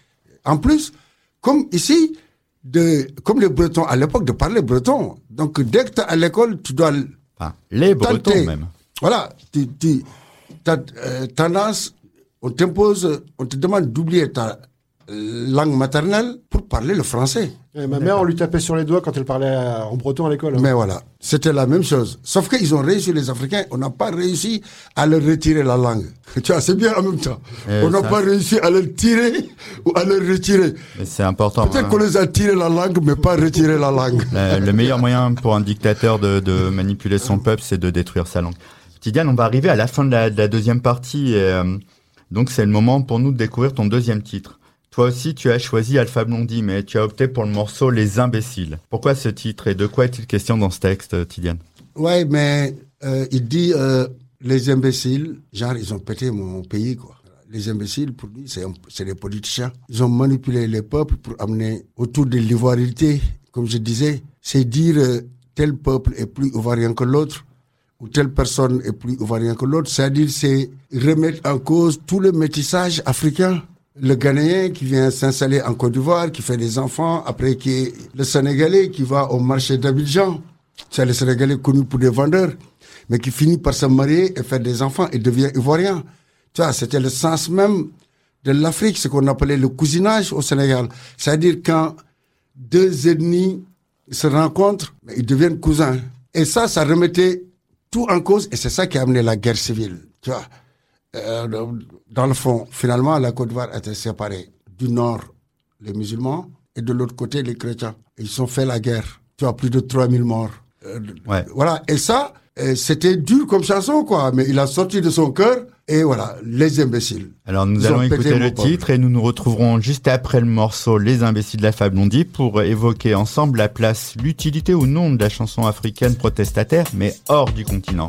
En plus, comme ici, de, comme les Bretons à l'époque, de parler breton. Donc, dès que tu es à l'école, tu dois. Les Bretons même. Voilà. Tu, tu as euh, tendance on t'impose, on te demande d'oublier ta langue maternelle pour parlait le français. Et ma mère, on lui tapait sur les doigts quand elle parlait euh, en breton à l'école. hein. Mais voilà, c'était la même chose. Sauf qu'ils ont réussi, les Africains, on n'a pas réussi à leur retirer la langue. Tu vois, c'est bien en même temps. Eh, on n'a ça- pas réussi à leur tirer ou à leur retirer. Mais c'est important. Peut-être hein. qu'on les a tiré la langue, mais pas retiré la langue. La- le meilleur moyen pour un dictateur de, de manipuler son peuple, c'est de détruire sa langue. Tidiane, on va arriver à la fin de la, de la deuxième partie. Et, euh, donc, c'est le moment pour nous de découvrir ton deuxième titre. Toi aussi, tu as choisi Alpha Blondie, mais tu as opté pour le morceau Les Imbéciles. Pourquoi ce titre et de quoi est-il question dans ce texte, euh, Tidiane? Ouais, mais euh, il dit euh, les imbéciles, genre ils ont pété mon pays quoi. Les imbéciles, pour lui, c'est des politiciens. Ils ont manipulé les peuples pour amener autour de l'ivoirité, comme je disais. C'est dire tel peuple est plus ivoirien que l'autre ou telle personne est plus ivoirien que l'autre. C'est-à-dire c'est remettre en cause tout le métissage africain. Le Ghanéen qui vient s'installer en Côte d'Ivoire, qui fait des enfants, après qui est le Sénégalais qui va au marché d'Abidjan. C'est le Sénégalais connu pour des vendeurs, mais qui finit par se marier et faire des enfants et devient ivoirien. Tu vois, c'était le sens même de l'Afrique, ce qu'on appelait le cousinage au Sénégal. C'est-à-dire quand deux ennemis se rencontrent, ils deviennent cousins. Et ça, ça remettait tout en cause, et c'est ça qui a amené la guerre civile. Tu vois, Euh, dans le fond, finalement, la Côte d'Ivoire était séparée. Du nord, les musulmans, et de l'autre côté, les chrétiens. Ils ont fait la guerre. Tu as plus de 3000 morts. Euh, Ouais. Voilà, et ça, euh, c'était dur comme chanson, quoi. Mais il a sorti de son cœur, et voilà, les imbéciles. Alors, nous Ils ont allons écouter le peuple. titre et nous nous retrouverons juste après le morceau Les Imbéciles de la Fable Blondie pour évoquer ensemble la place, l'utilité ou non de la chanson africaine protestataire, mais hors du continent.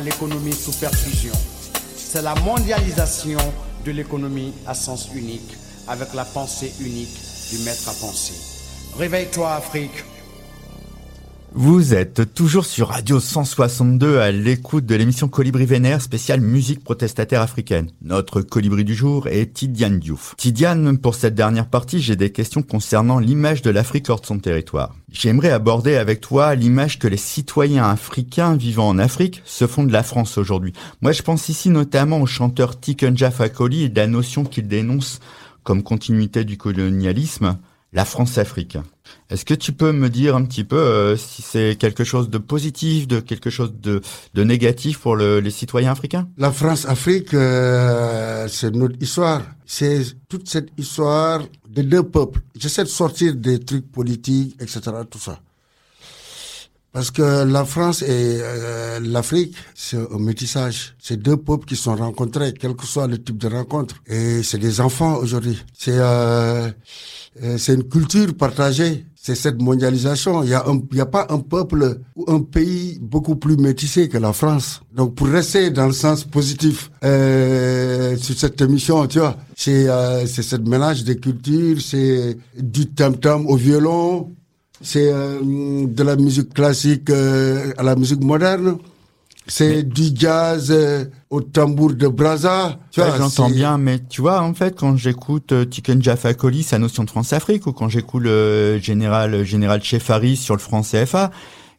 L'économie sous perfusion. C'est la mondialisation de l'économie à sens unique, avec la pensée unique du maître à penser. Réveille-toi Afrique, Vous êtes toujours sur Radio 162 à l'écoute de l'émission Colibri Vénère spéciale musique protestataire africaine. Notre colibri du jour est Tidiane Diouf. Tidiane, pour cette dernière partie, j'ai des questions concernant l'image de l'Afrique hors de son territoire. J'aimerais aborder avec toi l'image que les citoyens africains vivant en Afrique se font de la France aujourd'hui. Moi, je pense ici notamment au chanteur Tikenja Fakoli et de la notion qu'il dénonce comme continuité du colonialisme, la France-Afrique. Est-ce que tu peux me dire un petit peu euh, si c'est quelque chose de positif, de quelque chose de, de négatif pour le- les citoyens africains? La France-Afrique, euh, c'est notre histoire. C'est toute cette histoire de deux peuples. J'essaie de sortir des trucs politiques, etc., tout ça. Parce que la France et euh, l'Afrique, c'est un métissage. C'est deux peuples qui sont rencontrés, quel que soit le type de rencontre. Et c'est des enfants aujourd'hui. C'est euh, euh, une culture partagée. C'est cette mondialisation. Il y a a pas un peuple ou un pays beaucoup plus métissé que la France. Donc pour rester dans le sens positif euh, sur cette émission, tu vois, c'est euh, c'est cette mélange des cultures, c'est du tam tam au violon, c'est euh, de la musique classique euh, à la musique moderne. C'est du jazz euh, au tambour de Brazza. Tu Ouais, vois, J'entends bien, mais tu vois, en fait, quand j'écoute euh, Tikenja Fakoli, sa notion de France-Afrique, ou quand j'écoute le général, général Chefari sur le franc CFA,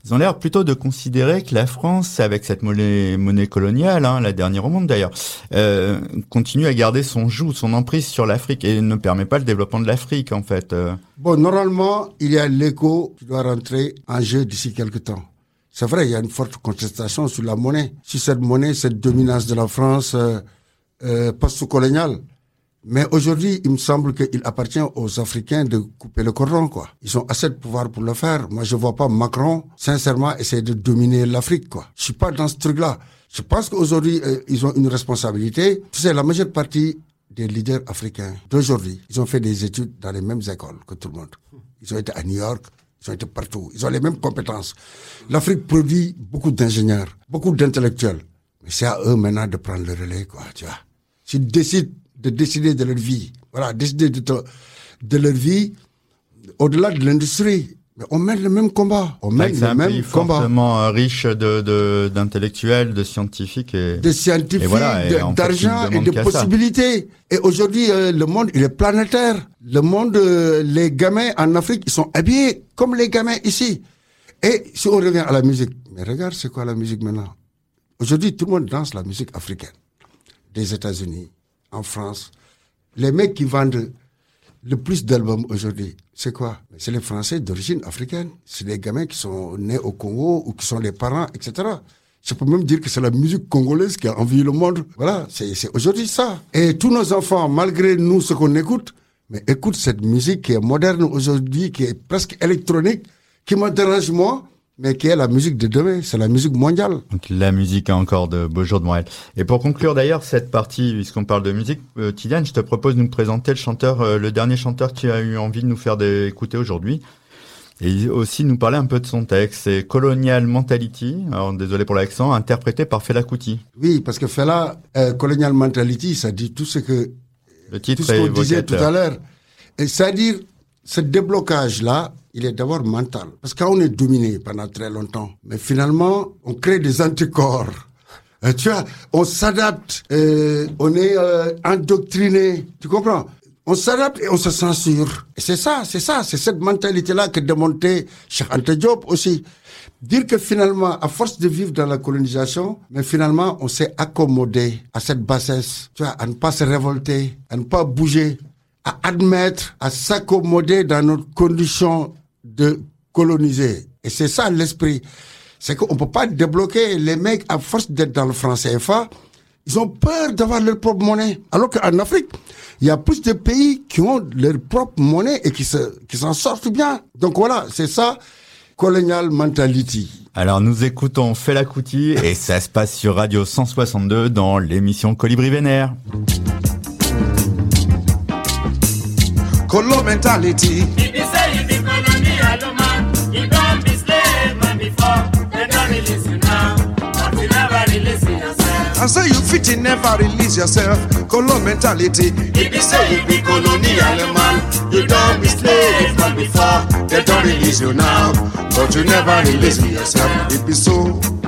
ils ont l'air plutôt de considérer que la France, avec cette monnaie, monnaie coloniale, hein, la dernière au monde d'ailleurs, euh, continue à garder son joug, son emprise sur l'Afrique et ne permet pas le développement de l'Afrique, en fait. euh. Bon, normalement, il y a l'écho qui doit rentrer en jeu d'ici quelques temps. C'est vrai, il y a une forte contestation sur la monnaie. Sur cette monnaie, cette dominance de la France euh, euh, post-coloniale. Mais aujourd'hui, il me semble qu'il appartient aux Africains de couper le cordon, quoi. Ils ont assez de pouvoir pour le faire. Moi, je vois pas Macron, sincèrement, essayer de dominer l'Afrique, quoi. Je suis pas dans ce truc-là. Je pense qu'aujourd'hui, euh, ils ont une responsabilité. Sais, la majeure partie des leaders africains d'aujourd'hui, ils ont fait des études dans les mêmes écoles que tout le monde. Ils ont été à New York, ils ont été partout. Ils ont les mêmes compétences. L'Afrique produit beaucoup d'ingénieurs, beaucoup d'intellectuels. Mais c'est à eux maintenant de prendre le relais, quoi, tu vois. S'ils décident de décider de leur vie, voilà, décider de, te- de leur vie, au-delà de l'industrie, mais on mène le même combat. On mène le un pays même combat. fortement euh, riche de de- d'intellectuels, de, scientifiques et de scientifiques, Et voilà, et de- en fait, d'argent et de ça. possibilités. Et aujourd'hui, euh, le monde, il est planétaire. Le monde, euh, les gamins en Afrique, ils sont habillés comme les gamins ici. Et si on revient à la musique, mais regarde, c'est quoi la musique maintenant? Aujourd'hui, tout le monde danse la musique africaine. Des États-Unis, en France. Les mecs qui vendent le plus d'albums aujourd'hui, c'est quoi? C'est les Français d'origine africaine. C'est les gamins qui sont nés au Congo ou qui sont les parents, etc. Je peux même dire que c'est la musique congolaise qui a envahi le monde. Voilà, c'est aujourd'hui ça. Et tous nos enfants, malgré nous, ce qu'on écoute, mais écoute cette musique qui est moderne aujourd'hui, qui est presque électronique, qui me dérange moi, mais qui est la musique de demain. C'est la musique mondiale. Donc la musique encore de beaux jours devant elle. Et pour conclure d'ailleurs cette partie, puisqu'on parle de musique, euh, Tidiane, je te propose de nous présenter le chanteur, euh, le dernier chanteur qui a eu envie de nous faire des- écouter aujourd'hui. Et aussi nous parler un peu de son texte. C'est Colonial Mentality, alors désolé pour l'accent, interprété par Fela Kuti. Oui, parce que Fela, euh, Colonial Mentality, ça dit tout ce que Le tout titre ce est qu'on disait tout à l'heure. Et c'est-à-dire, ce déblocage-là, il est d'abord mental. Parce que quand on est dominé pendant très longtemps, mais finalement, on crée des anticorps. Euh, tu vois, on s'adapte, euh, on est euh, endoctriné, tu comprends? On s'adapte et on se censure. Et c'est ça, c'est ça, c'est cette mentalité-là que démontait Cheikh Anta Diop aussi. Dire que finalement, à force de vivre dans la colonisation, mais finalement, on s'est accommodé à cette bassesse, tu vois, à ne pas se révolter, à ne pas bouger, à admettre, à s'accommoder dans notre condition de coloniser. Et c'est ça l'esprit. C'est qu'on peut pas débloquer les mecs à force d'être dans le franc CFA. Ils ont peur d'avoir leur propre monnaie. Alors qu'en Afrique, il y a plus de pays qui ont leur propre monnaie et qui se, qui s'en sortent bien. Donc voilà, c'est ça, colonial mentality. Alors nous écoutons Fela Kuti et ça se passe sur Radio 162 dans l'émission Colibri Vénère. Colo mentality. You don't be slave man before. They don't release you now, but you never release yourself. I say you fit in never release yourself. Colo mentality. If you say you be colonial man, you don't be slave man before. They don't release you now, but you never release yourself. It be so.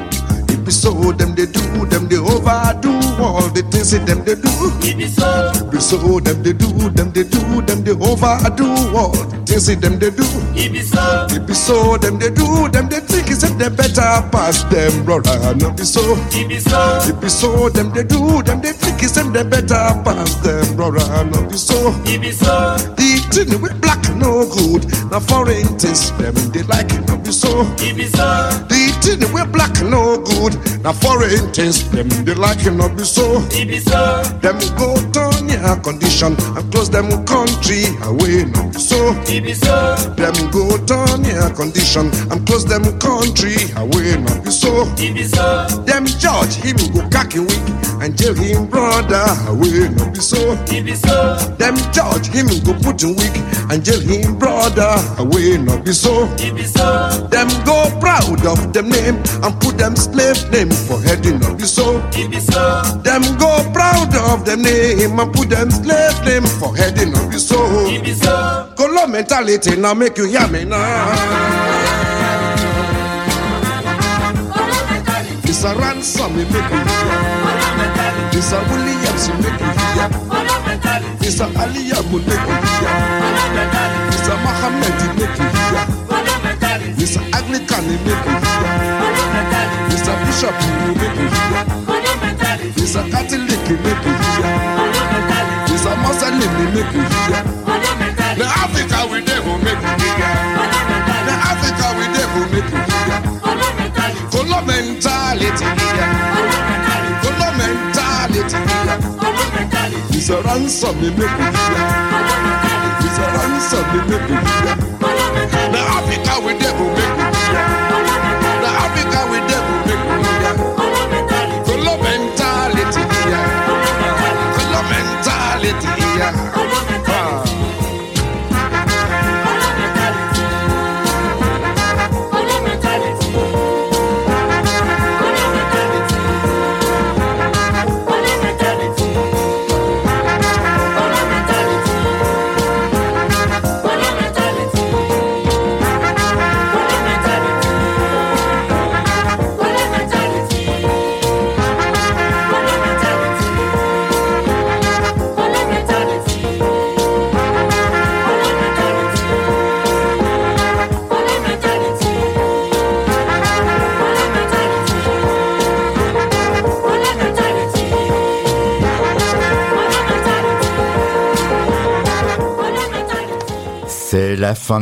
It be so. Them they do. Them they overdo all the things that them they do. If you so, It be so. Them they do. Them they do. Them they overdo all the things that them they do. if you so, It be so. Them they do. Them they think it's that they better pass them, brother. No be so. if you so, It be so. Them they do. Them they think it's that they better pass them, brother. No be so. if you so, thing with black no good. Now foreign things them they like it no be so. if you so, The thing with black no good. Now foreign things them they like it no be so. if you so, Them go turn your condition and close them country away no be so. so, Them go turn your condition and close them country away no be so. so, Them judge him go cocky weak and jail him brother away no be so. so, Them judge him go put him weak and jail him brother away no be so. so, Them go proud of them name and put them slave name for heading be so. so, Them go proud of them name and put them slave name for heading no be so. so, Color mentality now make you hear me now. It's a ransom me make you hear. It's a Williams me make you hear. It's a Aliyah me make you hear. It's a Muhammad me make you hear. It's a Anglican me make you hear. It's a Bishop me make you hear. Visa kati liki make we hear. Visa masa limi make we hear. Na Africa we dey go make we hear. Na Africa we dey go make we hear. Kolo mentality hear. Kolo mentality hear. Visa ransom me make we hear. Visa ransom me make we hear. Na Africa we dey go make.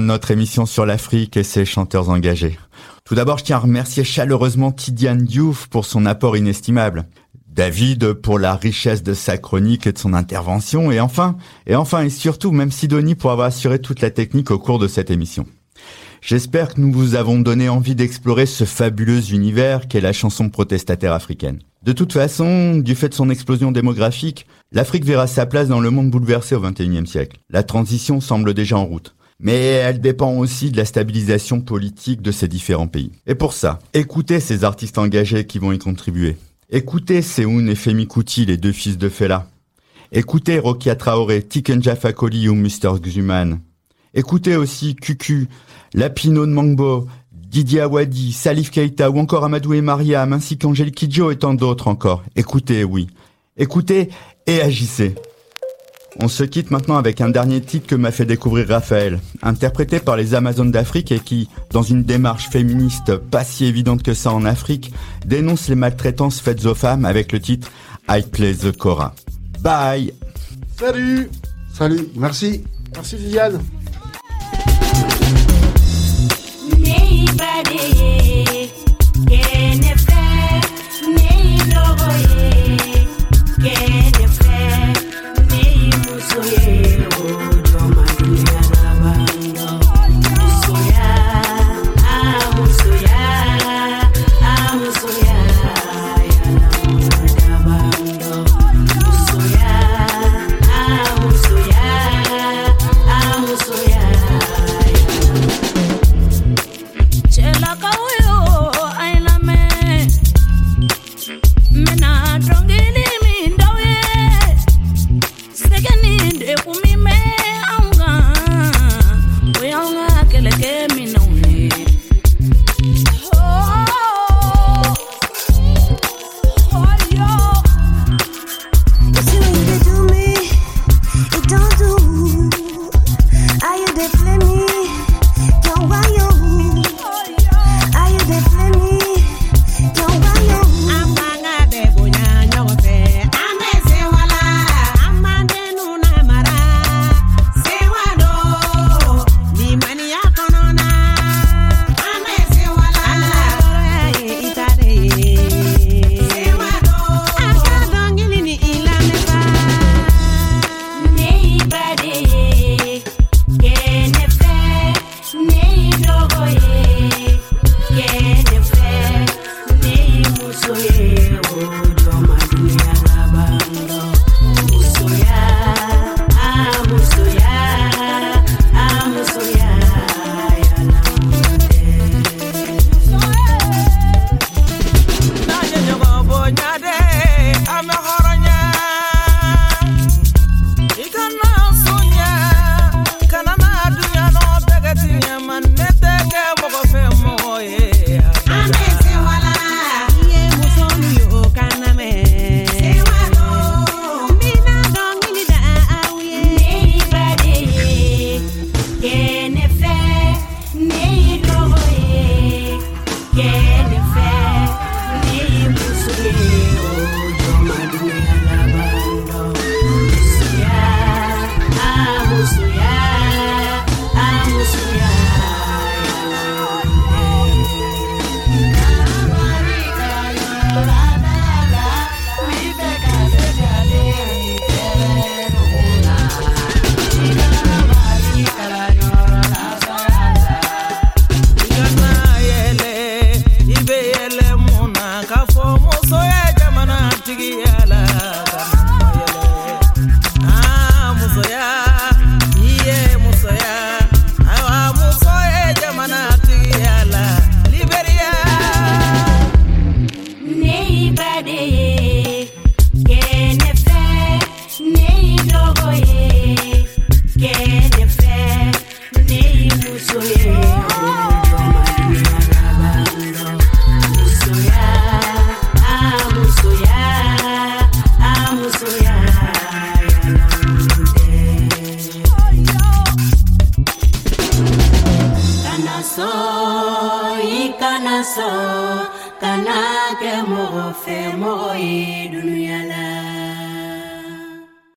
De notre émission sur l'Afrique et ses chanteurs engagés. Tout d'abord, je tiens à remercier chaleureusement Tidiane Diouf pour son apport inestimable. David pour la richesse de sa chronique et de son intervention. Et enfin, et enfin et surtout, même Sidonie pour avoir assuré toute la technique au cours de cette émission. J'espère que nous vous avons donné envie d'explorer ce fabuleux univers qu'est la chanson protestataire africaine. De toute façon, du fait de son explosion démographique, l'Afrique verra sa place dans le monde bouleversé au XXIe siècle. La transition semble déjà en route. Mais elle dépend aussi de la stabilisation politique de ces différents pays. Et pour ça, écoutez ces artistes engagés qui vont y contribuer. Écoutez Seoun et Femi Kuti, les deux fils de Fela. Écoutez Rokia Traoré, Tikenja Fakoli ou Mr. Xuman. Écoutez aussi Kuku, Lapino de Mangbo, Didier Awadi, Salif Keita ou encore Amadou et Mariam, ainsi qu'Angélique Kidjo et tant d'autres encore. Écoutez, oui. Écoutez et agissez. On se quitte maintenant avec un dernier titre que m'a fait découvrir Raphaël, interprété par les Amazones d'Afrique et qui, dans une démarche féministe pas si évidente que ça en Afrique, dénonce les maltraitances faites aux femmes avec le titre I Play the Cora. Bye. Salut. Salut, merci. Merci Viviane